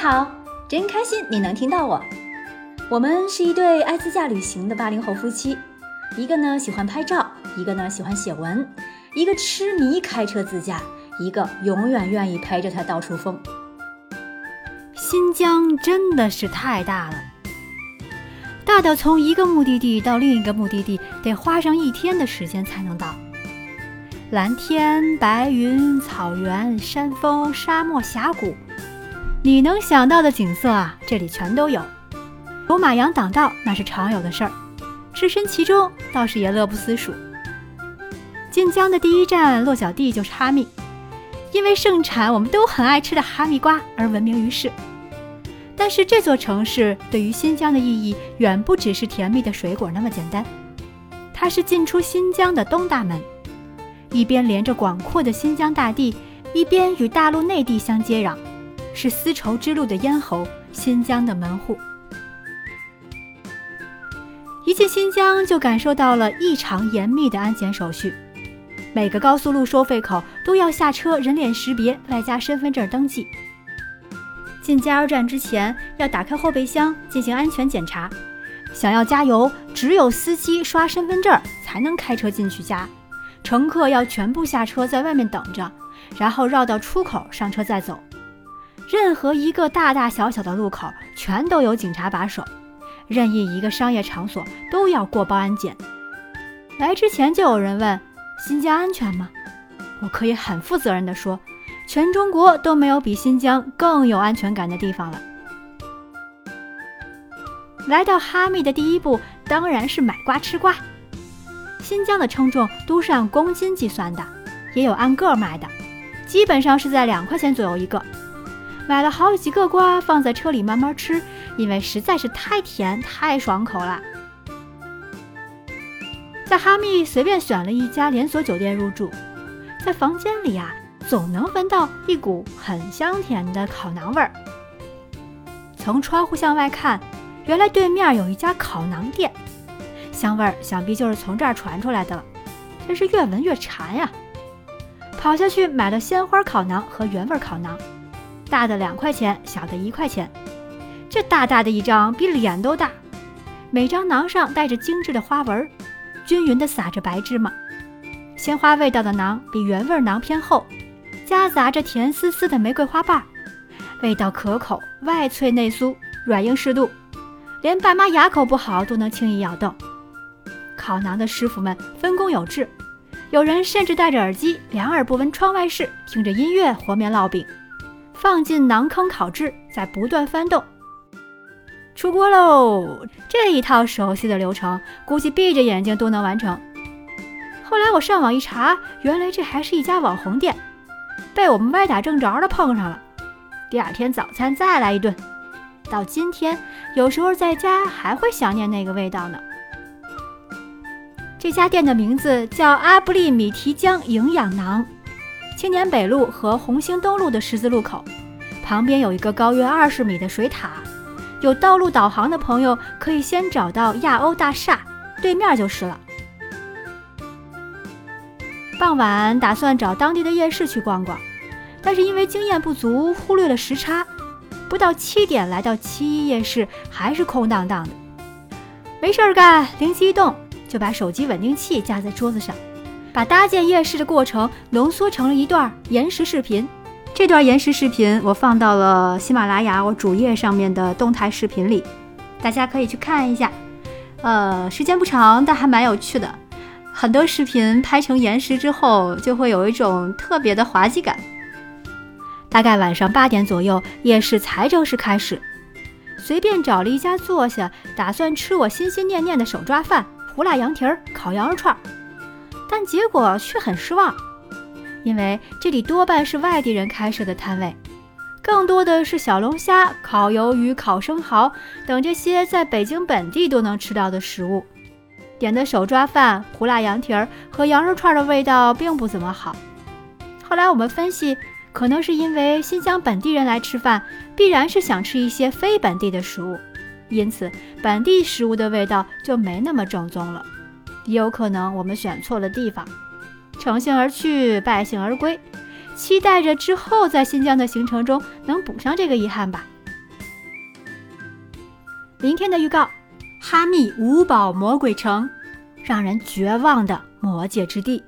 好，真开心你能听到我。我们是一对爱自驾旅行的八零后夫妻，一个呢喜欢拍照，一个呢喜欢写文，一个痴迷开车自驾，一个永远愿意陪着他到处疯。新疆真的是太大了，大到从一个目的地到另一个目的地得花上一天的时间才能到。蓝天、白云、草原、山峰、沙漠、峡谷，你能想到的景色啊，这里全都有。走马羊挡道那是常有的事儿，置身其中倒是也乐不思蜀。晋江的第一站落脚地就是哈密，因为盛产我们都很爱吃的哈密瓜而闻名于世。但是这座城市对于新疆的意义远不只是甜蜜的水果那么简单，它是进出新疆的东大门。一边连着广阔的新疆大地，一边与大陆内地相接壤，是丝绸之路的咽喉，新疆的门户。一进新疆就感受到了异常严密的安检手续，每个高速路收费口都要下车人脸识别，外加身份证登记。进加油站之前要打开后备箱进行安全检查，想要加油，只有司机刷身份证才能开车进去加。乘客要全部下车，在外面等着，然后绕到出口上车再走。任何一个大大小小的路口，全都有警察把守。任意一个商业场所都要过保安检。来之前就有人问：“新疆安全吗？”我可以很负责任地说，全中国都没有比新疆更有安全感的地方了。来到哈密的第一步，当然是买瓜吃瓜。新疆的称重都是按公斤计算的，也有按个卖的，基本上是在两块钱左右一个。买了好几个瓜放在车里慢慢吃，因为实在是太甜太爽口了。在哈密随便选了一家连锁酒店入住，在房间里啊，总能闻到一股很香甜的烤馕味儿。从窗户向外看，原来对面有一家烤馕店。香味儿想必就是从这儿传出来的了，真是越闻越馋呀！跑下去买了鲜花烤馕和原味烤馕，大的两块钱，小的一块钱。这大大的一张比脸都大，每张馕上带着精致的花纹，均匀地撒着白芝麻。鲜花味道的馕比原味馕偏厚，夹杂着甜丝丝的玫瑰花瓣，味道可口，外脆内酥，软硬适度，连爸妈牙口不好都能轻易咬动。烤馕的师傅们分工有致，有人甚至戴着耳机，两耳不闻窗外事，听着音乐和面烙饼，放进馕坑烤制，再不断翻动。出锅喽！这一套熟悉的流程，估计闭着眼睛都能完成。后来我上网一查，原来这还是一家网红店，被我们歪打正着的碰上了。第二天早餐再来一顿，到今天有时候在家还会想念那个味道呢。这家店的名字叫阿布利米提江营养馕，青年北路和红星东路的十字路口，旁边有一个高约二十米的水塔。有道路导航的朋友可以先找到亚欧大厦，对面就是了。傍晚打算找当地的夜市去逛逛，但是因为经验不足，忽略了时差，不到七点来到七一夜市，还是空荡荡的。没事儿干，灵机一动。就把手机稳定器架在桌子上，把搭建夜市的过程浓缩成了一段延时视频。这段延时视频我放到了喜马拉雅我主页上面的动态视频里，大家可以去看一下。呃，时间不长，但还蛮有趣的。很多视频拍成延时之后，就会有一种特别的滑稽感。大概晚上八点左右，夜市才正式开始。随便找了一家坐下，打算吃我心心念念的手抓饭。胡辣羊蹄儿、烤羊肉串儿，但结果却很失望，因为这里多半是外地人开设的摊位，更多的是小龙虾、烤鱿鱼、烤生蚝等这些在北京本地都能吃到的食物。点的手抓饭、胡辣羊蹄儿和羊肉串的味道并不怎么好。后来我们分析，可能是因为新疆本地人来吃饭，必然是想吃一些非本地的食物。因此，本地食物的味道就没那么正宗了。也有可能我们选错了地方。乘兴而去败兴而归。期待着之后在新疆的行程中能补上这个遗憾吧。明天的预告哈密五宝魔鬼城让人绝望的魔界之地。